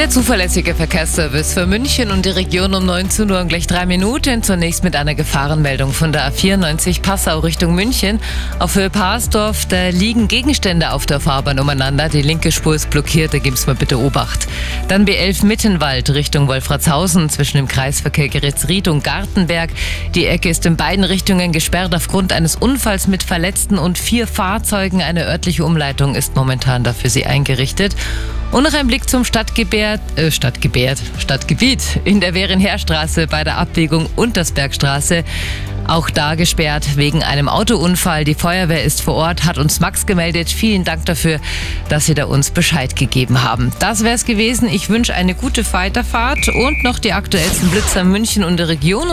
Der zuverlässige Verkehrsservice für München und die Region um 19 Uhr und gleich drei Minuten. Zunächst mit einer Gefahrenmeldung von der A94 Passau Richtung München. Auf Höhe Parsdorf, da liegen Gegenstände auf der Fahrbahn umeinander. Die linke Spur ist blockiert, da gibt's mal bitte Obacht. Dann B11 Mittenwald Richtung Wolfratshausen zwischen dem Kreisverkehr Geritzried und Gartenberg. Die Ecke ist in beiden Richtungen gesperrt aufgrund eines Unfalls mit Verletzten und vier Fahrzeugen. Eine örtliche Umleitung ist momentan dafür sie eingerichtet. Und noch ein Blick zum Stadtgebärt, äh, Stadtgebärt, Stadtgebiet in der Werenherstraße bei der Abwägung Untersbergstraße. Auch da gesperrt wegen einem Autounfall. Die Feuerwehr ist vor Ort, hat uns Max gemeldet. Vielen Dank dafür, dass Sie da uns Bescheid gegeben haben. Das wäre es gewesen. Ich wünsche eine gute Weiterfahrt und noch die aktuellsten Blitzer München und der Region.